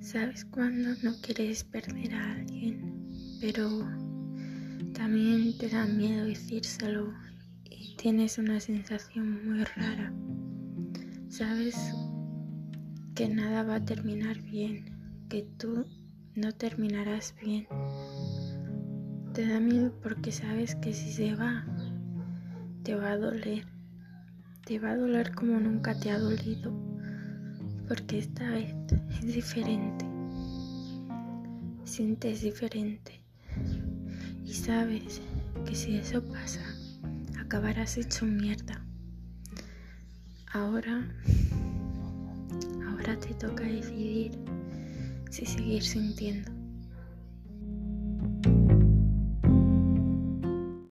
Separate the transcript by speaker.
Speaker 1: Sabes cuando no quieres perder a alguien, pero también te da miedo decírselo y tienes una sensación muy rara. Sabes que nada va a terminar bien, que tú no terminarás bien. Te da miedo porque sabes que si se va, te va a doler. Te va a doler como nunca te ha dolido, porque esta vez es diferente. Sientes diferente y sabes que si eso pasa, acabarás hecho mierda. Ahora, ahora te toca decidir si seguir sintiendo.